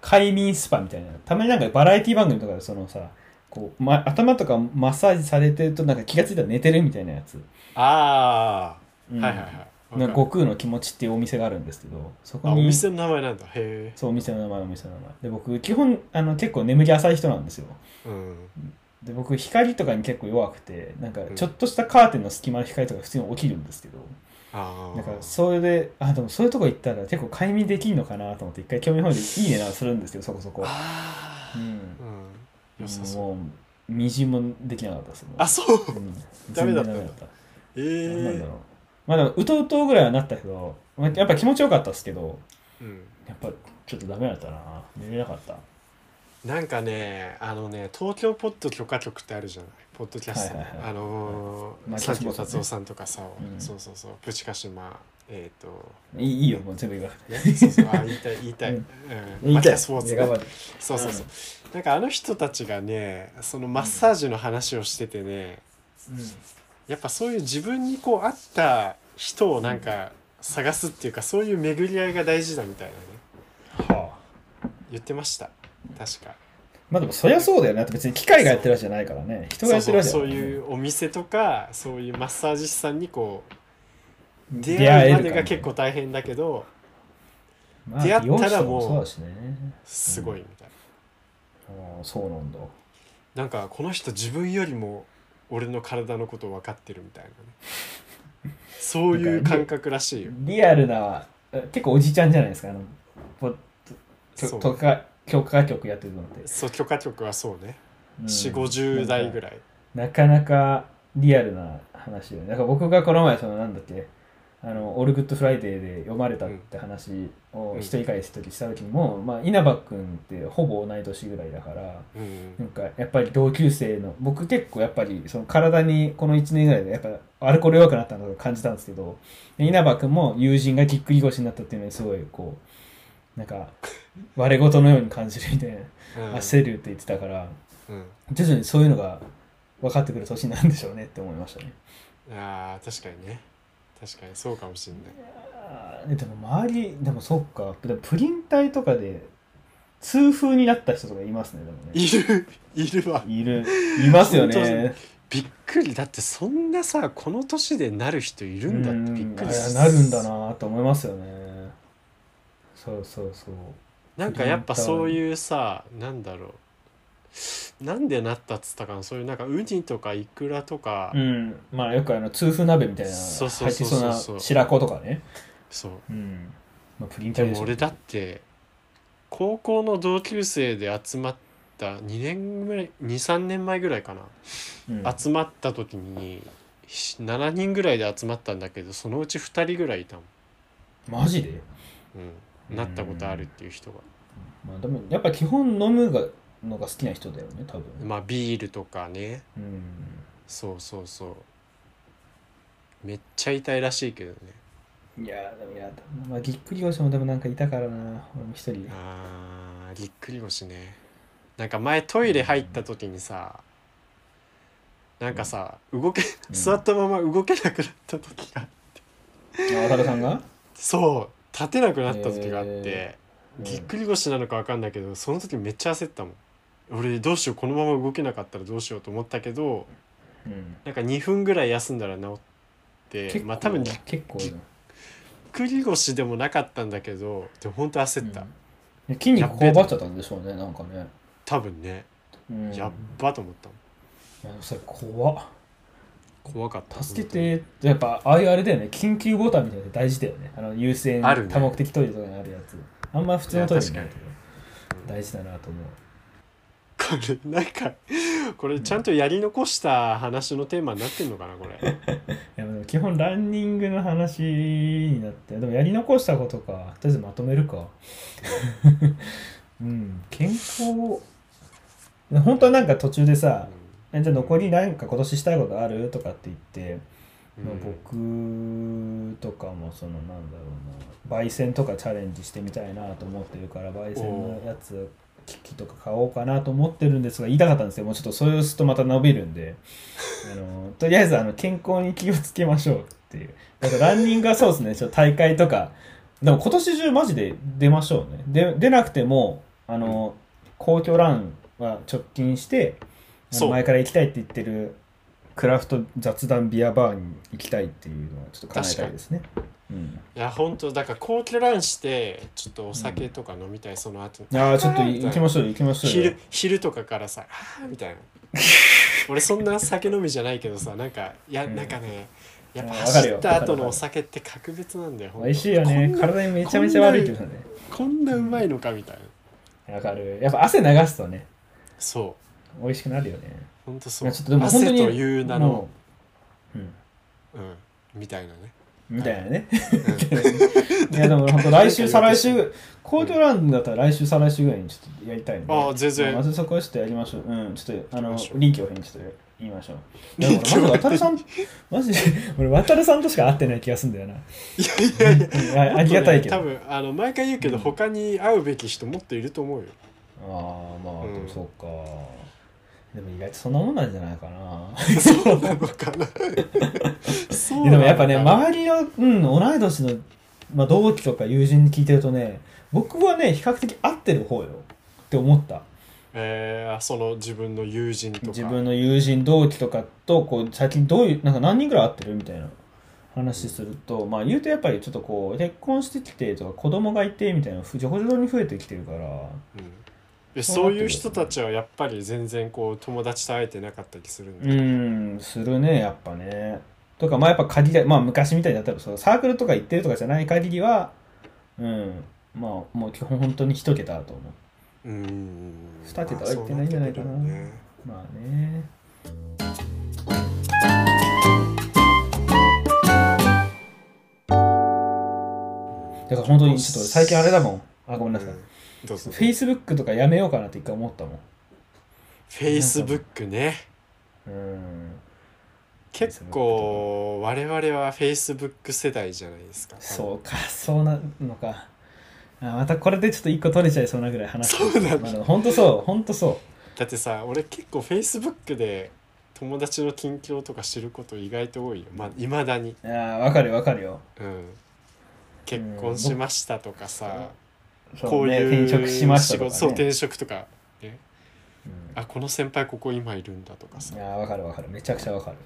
快眠スパみたいな。たまになんかバラエティ番組とかでそのさこう、ま、頭とかマッサージされてるとなんか気がついたら寝てるみたいなやつ、ああ、うん。はいはいはい。なんか悟空の気持ちっていうお店があるんですけどそこあおに店の名前なんだ。へそうお店の名前お店の名前。で僕基本あの結構眠り浅い人なんですよ。えうん。で僕光とかに結構弱くてなんかうん。ちょっとしたカーテンの隙間の光とか普通に起きるんですけど、だからそれであでもそういうとこ行ったら結構快眠できるのかなと思って一回興味本位でいい値段するんですけどそこそこ。うん。うん。もうみじんもできなかったですあそう。うん。ダメだったええなんだろう。まあでもうとうとうぐらいはなったけどまあやっぱ気持ちよかったですけどうん。やっぱちょっとダメだったな。寝れなかった。なんかねあのね東京ポッド許可局ってあるじゃないポッドキャスト、はいはいはい。あのーまあ佐藤達夫さんとかさ、うん。そうそうそう。プチカシマえっ、と。いいいいよもう全部言わなくてね、そうそう。あ言いたい 言いたい、ううん。ん言いたい。スポーツねそうそうそう、なんかあの人たちがねそのマッサージの話をしててね、やっぱそういう自分にこう合った人をなんか探すっていうかそういう巡り合いが大事だみたいなね。はあ。言ってました。確かまあでもそりゃそうだよね。別に機械がやってるわけじゃないからね。人がやってるわけだそうからねそういうお店とかそういうマッサージ師さんにこう出出会うまでが結構大変だけどまあ出会ったらもう美容師さんそうだしね。すごいみたいああそうなんだ。ななんかこの人自分よりも俺の体のこと分かってるみたいなね。そういう感覚らしいよ。リアルなえ結構おじちゃんじゃないですか。あのポそう。許可許可局やってるのって、そう許可局はそうね。うん。4 5 0代ぐらい。なかなかリアルな話よね。だから僕がこの前そのなんだっけあの ALL GOOD FRIDAY で読まれたって話を一人回した時した時にも、まあ、稲葉君ってほぼ同い年ぐらいだからうん。なんかやっぱり同級生の僕結構やっぱりその体にこの1年ぐらいでやっぱアルコール弱くなったのを感じたんですけどで稲葉君も友人がぎっくり腰になったっていうのにすごいこうなんか我が事のように感じるみたいな。うん。焦るって言ってたから。うん。徐々にそういうのが分かってくる年なんでしょうねって思いましたね。あー確かにね。確かにそうかもしれない。でも周りでもそっか。プリン体とかで痛風になった人とかいますねでもね。いる。いるわ。いる。いますよね。びっくり。だってそんなさこの年でなる人いるんだってびっくりなるんだなと思いますよね。そうそうそうなんかやっぱそういうさなんだろう。なんでなったっつったかな。そういうなんかウニとかイクラとか、うん。まあよくあの痛風鍋みたいなそうそう入ってそうそう。そうな白子とかね。そう。うん。まあプリンで体でしょ。も俺だって高校の同級生で集まった2年ぐらい23年前ぐらいかな、うん。集まった時にし7人ぐらいで集まったんだけどそのうち2人ぐらいいたもん、マジで？うん、なったことあるっていう人が、まあでもやっぱ基本飲むがのが好きな人だよね多分。まあビールとかね。うん。そうそうそう。めっちゃ痛いらしいけどね。いやーでもやだまあぎっくり腰もでもなんかいたからな。俺も一人あーぎっくり腰ね。なんか前トイレ入った時にさなんかさ動けうん。座ったまま動けなくなった時があ渡辺さんが？そう立てなくなった時があって、ぎっくり腰なのか分かんないけどその時めっちゃ焦ったもん。俺どうしようこのまま動けなかったらどうしようと思ったけどうん。なんか2分ぐらい休んだら治ってまあ多分ぎっ結構くり腰でもなかったんだけどでも本当焦った、うん。筋肉こうばっちゃったんでしょうねなんかね、多分ね。うん、やっばと思ったもん。いやそれ怖っ怖かった。助けて。やっぱああいうあれだよね。緊急ボタンみたいなの大事だよね。あの優先多目的トイレとかにあるやつ。あんま普通のトイレにないけど大事だなと思う。これなんかこれちゃんとやり残した話のテーマになってんのかなこれ。いやでも基本ランニングの話になってでもやり残したことかとりあえずまとめるか。うん。健康。本当はなんか途中でさ「えじゃあ残りなんか今年したいことある?」とかって言って、まあ、僕とかもそのなんだろうな焙煎とかチャレンジしてみたいなと思ってるから焙煎のやつ機器とか買おうかなと思ってるんですが言いたかったんですけどもうちょっとそれをするとまた伸びるんで。あのとりあえずあの健康に気をつけましょうっていう。だからランニングはそうですね。ちょっと大会とか。でも今年中マジで出ましょうね。で出なくてもあの皇居ランは直近してそう。前から行きたいって言ってるクラフト雑談ビアバーに行きたいっていうのはちょっと叶えたいですね。うん、いや本当だから皇居ランしてちょっとお酒とか飲みたい、その後。ああちょっと行きましょうよ行きましょうよ。昼昼とかからさ「あーみたいな。俺そんな酒飲みじゃないけどさなんかいやうん。なんかねやっぱ走った後のお酒って格別なんだよ美味しいよね。体にめちゃめちゃ悪いけどね。こんなうまいのかみたいな。わかる。やっぱ汗流すとね。そう美味しくなるよね。ほんとそう。ちょっとでも汗という名のもううん。うんみたいなね。みたいなね。うん。いやでも本当 来週再来週 皇居ランだったら来週再来週ぐらいにちょっとやりたいああ全然。まずそこはちょっとやりましょう。うんちょっとあの臨機応変にちょっと言いましょう。いや俺まず渡るさんマジで俺渡るさんとしか会ってない気がするんだよな。いやいやいや。うんあありがたいけど。多分あの毎回言うけど他に会うべき人もっといると思うよ。ああまあ、そうかでも意外とそんなもんなんじゃないかな。そうなのかな。そ ういやでもやっぱね周りの、うん、同い年の、まあ、同期とか友人に聞いてるとね僕はね比較的合ってる方よ。って思った。えー、その自分の友人とか。自分の友人同期とかとこう最近どういうなんか何人ぐらい会ってるみたいな。話すると、まあ言うとやっぱりちょっとこう結婚してきてとか子供がいてみたいなふじょこじょに増えてきてるから。うんでそういう人たちはやっぱり全然こう友達と会えてなかったりするんだ、うんするねやっぱね。とかまあやっぱ限りまあ昔みたいだったらそうサークルとか行ってるとかじゃない限りはうんまあもう基本本当に一桁だと思う。うん。二桁は行ってないんじゃないかな。まあそうってくるよね。まあねだから本当にちょっと俺最近あれだもん。あごめんなさい、うんどうぞ。フェイスブックとかやめようかなって一回思ったもん。フェイスブックね。うん。結構我々はフェイスブック世代じゃないですか。そうかそうなのか。あまたこれでちょっと一個取れちゃいそうなぐらい話そうなんだ。まあでも本当そう本当そだってさ俺結構フェイスブックで友達の近況とか知ること意外と多いよ。まあいまだに。ういやわかるわかるよ。うん。結婚しましたとかさ、そうこういうね、転職しましたとか、ね、そう転職とか、ね、うん。あこの先輩ここ今いるんだとかさ。いやわかるわかる。めちゃくちゃわかる。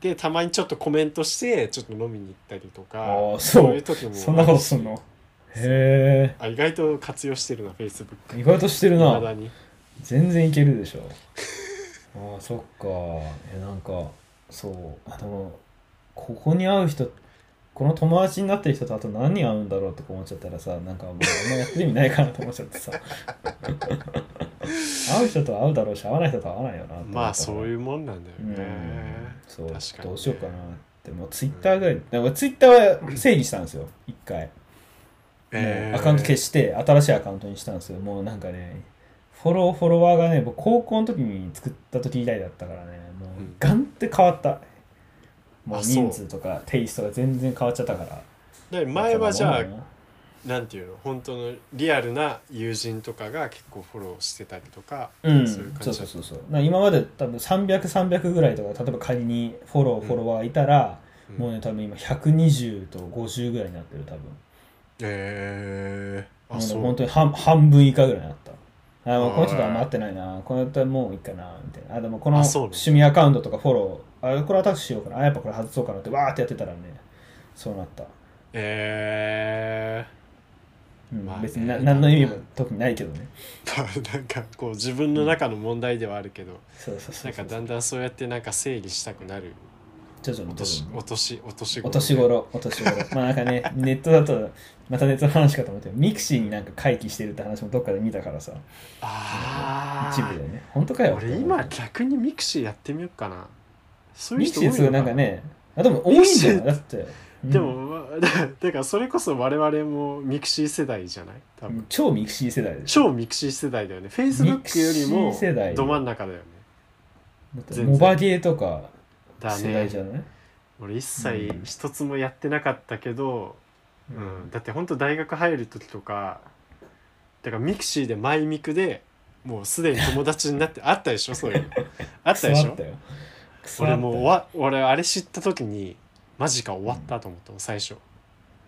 でたまにちょっとコメントしてちょっと飲みに行ったりとかそう。いう時も。そんなことすんの？へあ意外と活用してるなフェイスブックえ意外としてるな。全然いけるでしょ。ああそっか。えなんかそう。あでもここに会う人この友達になってる人とあと何人会うんだろうとか思っちゃったらさなんかもうあんまやってる意味ないかなと思っちゃってさ。会う人とは会うだろうし会わない人とは会わないよなまあそうういうもんなんだようん。ねそう。ね。どうしようかなって。もうツイッターぐらいでもツイッターは整理したんですよ。一回。もうアカウント消して新しいアカウントにしたんですよ。もうなんかねフォローフォロワーがね僕高校の時に作った時以来だったからね。もううん。ガンって変わった、もうあそう。人数とかテイストが全然変わっちゃったから。で前はじゃあなんていうの？本当のリアルな友人とかが結構フォローしてたりとか、ううん。そういう感じそうそうそうそう。今まで多分300300ぐらいとか例えば仮にフォローフォロワーいたら、うん。もうね多分今120と50ぐらいになってる多分。え。ー、もうねあそう。本当に半半分以下ぐらいになった。あもうこの人とあんま会ってないな。この人はもういいかなみたいな。あでもこの趣味アカウントとかフォローあこれアタックしようかな。あやっぱこれ外そうかなってわーってやってたらねそうなった、えうんまあね。別にな何の意味も特にないけどね。ー、なんかこう自分の中の問題ではあるけど、そうそうそうそう。なんかだんだんそうやってなんか整理したくなる。徐々に徐々に。お年お年お年頃お年頃。まあなんかね ネットだとまたネットの話かと思って mixi になんか回帰してるって話もどっかで見たからさ。ああ一部でね。本当かよ。俺今逆に mixi やってみようかなそういう人多いのな。んかねあでも多いんじゃない？だって、うん。でも、まあだ だからそれこそ我々もミクシー世代じゃない？多分。超ミクシー世代で超ミクシー世代だよね。フェイスブックよりもど真ん中だよね。モバゲーとかだ世代じねゃない、俺一切うん。一つもやってなかったけど、うん。だって本当大学入る時とかだからミクシーでマイミクでもうすでに友達になってあったでしょ？そういうの。あったでしょ？俺もう終わ俺あれ知った時にマジか終わったと思ったの最初。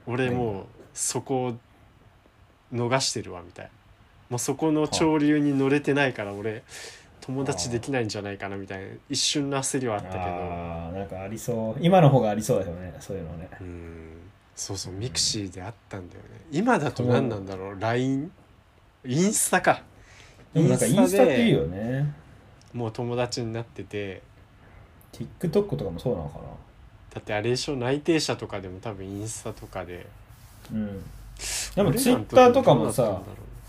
俺もうそこを逃してるわみたいな。もうそこの潮流に乗れてないから俺友達できないんじゃないかなみたいな。一瞬の焦りはあったけど。あーなんかありそう。今の方がありそうだよねそういうのね。うん。そうそうミクシーであったんだよね。今だと何なんだろう LINE イン？スタか。でもなんかインスタっていいよね。もう友達になってて TikTok とかもそうなのかだってあれでしょ？内定者とかでも多分インスタとかで。なうん。でも俺らの時 Twitter とかもさ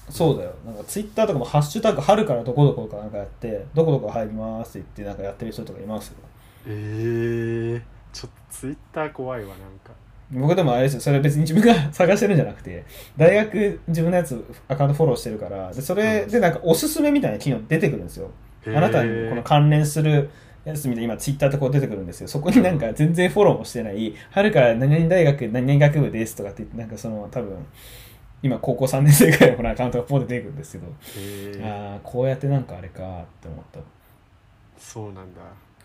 そうだよ。なんか Twitter とかも「ハッシュタグ春からどこどこ」とかなんかやって「どこどこ入ります」って言ってなんかやってる人とかいますよ。えー、ちょっとツイッター怖いわなんか。僕でもあれですよ。それ別に自分が探してるんじゃなくて大学自分のやつアカウントフォローしてるからでそれでなんかおすすめみたいな機能出てくるんですよ。あなたにこの関連するやつみたいな今ツイッターってこう出てくるんですよ。そこになんか全然フォローもしてない春から何々大学何々学部ですとかって言ってなんかその多分今高校3年生ぐらいのアカウントがポンって出てくるんですけど、ああこうやってなんかあれかって思った。そうなんだ。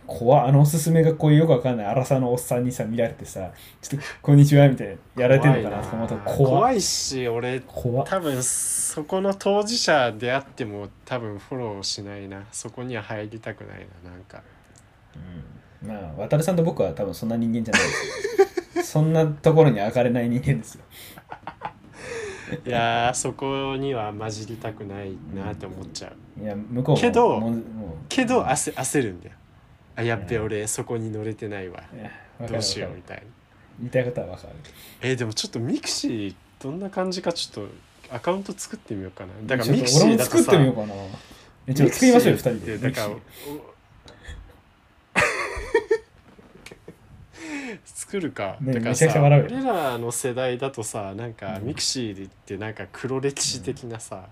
怖っあのおすすめがこういうよくわかんない。荒さのおっさんにさ見られてさちょっとこんにちはみたいなやられてるのかな。と思ったら怖いし俺怖っ。多分そこの当事者であっても多分フォローしないな。そこには入りたくないななんかうん、まあ渡さんと僕は多分そんな人間じゃない。ですよそんなところに上がれない人間ですよ。いやーそこには混じりたくないなって思っちゃう。いや向こうも。けどもうもう。けど焦焦るんだよ。あやっべ俺そこに乗れてないわ。どうしようみたいな。言いたいことはわかる。えーでもちょっとミクシーどんな感じかちょっとアカウント作ってみようかな。だからちょっとミクシ俺もーだとさ作ってみようかな。えちょっと作りましょうよ二人で。だからミクシーお作るか、ねだからさ俺らの世代だとさなんかうん。ミクシーってなんか黒歴史的なさ、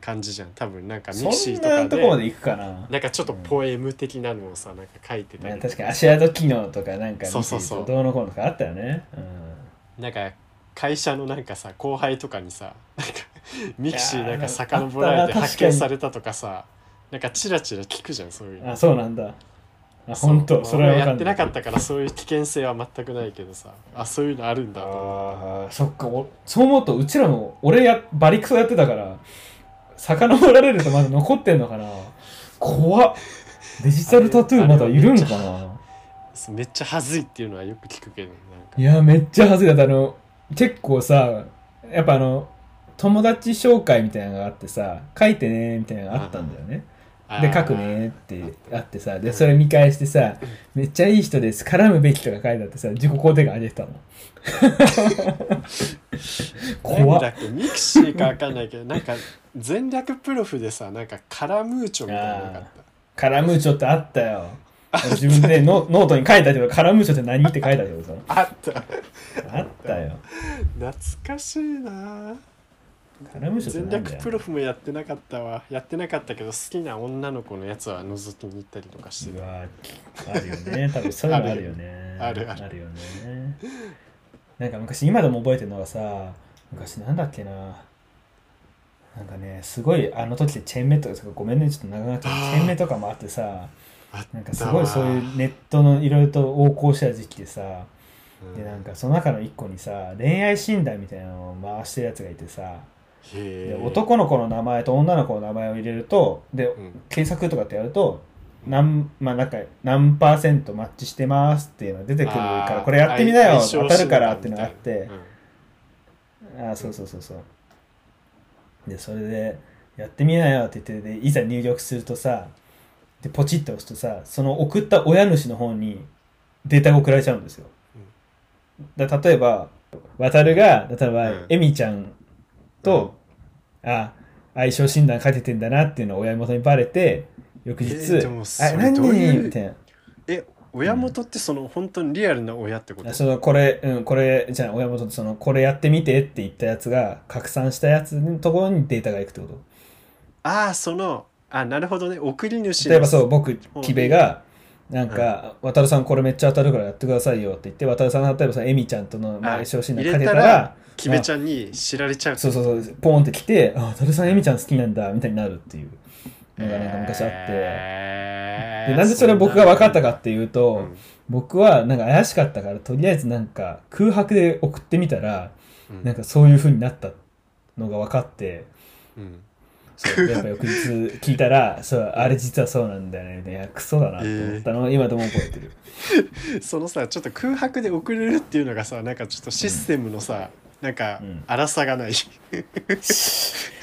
感じじゃん。多分なんかミクシーとかとこまでで行くかな。なんかちょっとポエム的なのをさなんか書いてたりね確かに足跡機能とかなんかそうそうそう。どうのこうのとかあったよね、なんか会社のなんかさ後輩とかにさなんかミクシーなんか遡られて発見されたとかさなんかチラチラ聞くじゃんそういうあそうなんだあ本当それはやってなかったからそういう危険性は全くないけどさ。あそういうのあるんだと思ああそっか。おそう思うとうちらも俺やバリクソやってたから遡られるとまだ残ってんのかな。怖っ。デジタルタトゥーまだいるんかな。うめっちゃ恥ずいっていうのはよく聞くけどいやめっちゃ恥ずい。だってあの結構さやっぱあの友達紹介みたいなのがあってさ書いてねみたいなのがあったんだよねで書くねってあってさでそれ見返してさ「めっちゃいい人です絡むべき」とか書いてあってさ自己肯定感上げてたの 怖っ。っけミクシーかわかんないけどなんか前略プロフでさなんかカラムーチョみたいなのがあっカラムーチョってあったよ。俺自分でノ ノートに書いたけどカラムーチョって何って書いたけどさ。たあった。あったよ。懐かしいな前略プロフもやってなかったわ。やってなかったけど好きな女の子のやつは覗きに行ったりとかしてあるよね。多分そういうのあるよね。あるある。あるよね。なんか昔今でも覚えてるのがさ昔なんだっけな。なんかねすごいあの時でチェーンメとかごめんねちょっと長くなっちゃうチェーンメとかもあってさなんかすごいそういうネットのいろいろと横行した時期でさうん。でなんかその中の一個にさ恋愛診断みたいなのを回してるやつがいてさで男の子の名前と女の子の名前を入れるとでうん。検索とかってやると何,、まあ、なんか何パーセントマッチしてますっていうのが出てくるからこれやってみなよ相当たるからっていうのがあって。診断みたいなああそうそうそうそう。でそれでやってみなよって言ってでいざ入力するとさでポチッと押すとさその送った親主の方にデータが送られちゃうんですよ、だ例えば渡るが例えば、うん。エミちゃんと、あ相性診断書いててんだなっていうのを親元にバレて翌日えーでもそあれ何どういうみたいなえ親元ってその本当にリアルな親ってことあそのこれ、うん、これじゃあ親元そのこれやってみてって言ったやつが拡散したやつのところにデータがいくってこと？ああそのあなるほどね。送り主の例えばそう僕うん木部がなんか、渡るさんこれめっちゃ当たるからやってくださいよって言って渡るさんが例えばさエミちゃんとの相性診断か入けたらキベちゃんに知られちゃう。そうそうそう。ポンって来てあ渡るさんエミちゃん好きなんだみたいになるっていう。のがなんか昔あって、えーでなんでそれ僕が分かったかっていうと、うん。僕はなんか怪しかったからとりあえずなんか空白で送ってみたらうん。なんかそういう風になったのが分かって。うん。そうやっぱ翌日聞いたらそうあれ実はそうなんだよね。いやクソだなと思ったのを今でも覚えてる、そのさちょっと空白で送れるっていうのがさなんかちょっとシステムのさ、なんかうん。荒さがない。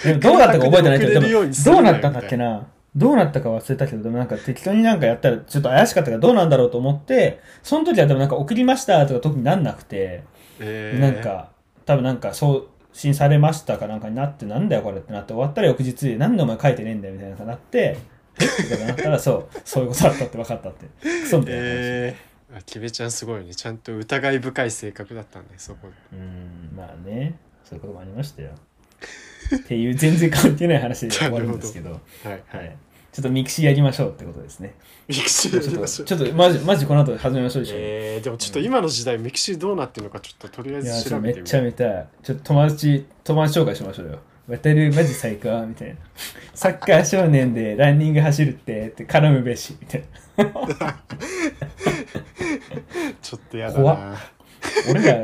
でもどうなったか覚えてないけどでもどうなったんだっけな。どうなったか忘れたけどでもなんか適当になんかやったらちょっと怪しかったからどうなんだろうと思ってその時はでもなんか送りましたとか特になんなくてえー。なんか多分なんか送信されましたかなんかになってなんだよこれってなって終わったら翌日なんでお前書いてねえんだよみたいななってえとかなったらそうそういうことだったって分かったって。クソみたいな話、えー、あキベちゃんすごいね。ちゃんと疑い深い性格だったんだよそこ。うんまあね。そういうこともありましたよ。っていう全然関係ない話で終わるんですけど。はいははい。い、ちょっとミクシーやりましょうってことですね。ミクシちょっとーやりましょう。ちょっとマジマジこの後始めましょうでしょ、えー、でもちょっと今の時代ミクシーどうなってるのかちょっととりあえず調べてみよう。見たいちょっと友達友達紹介しましょうよ。渡るマジ最高みたいな。サッカー少年でランニング走るってって絡むべしみたいな ちょっとやだ怖っ。な俺ら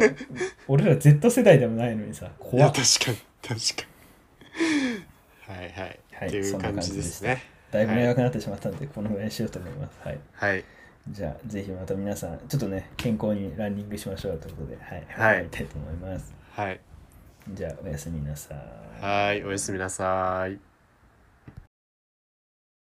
俺ら Z 世代でもないのにさいや怖っ確かに。確かに。はいはい、はいっていう感じですね。だいぶ長くなってしまったんで、このぐらいにしようと思います。はい。はい。じゃあぜひまた皆さんちょっとね健康にランニングしましょうということではいはい。たいと思います。はい。じゃあおやすみなさい。はいおやすみなさい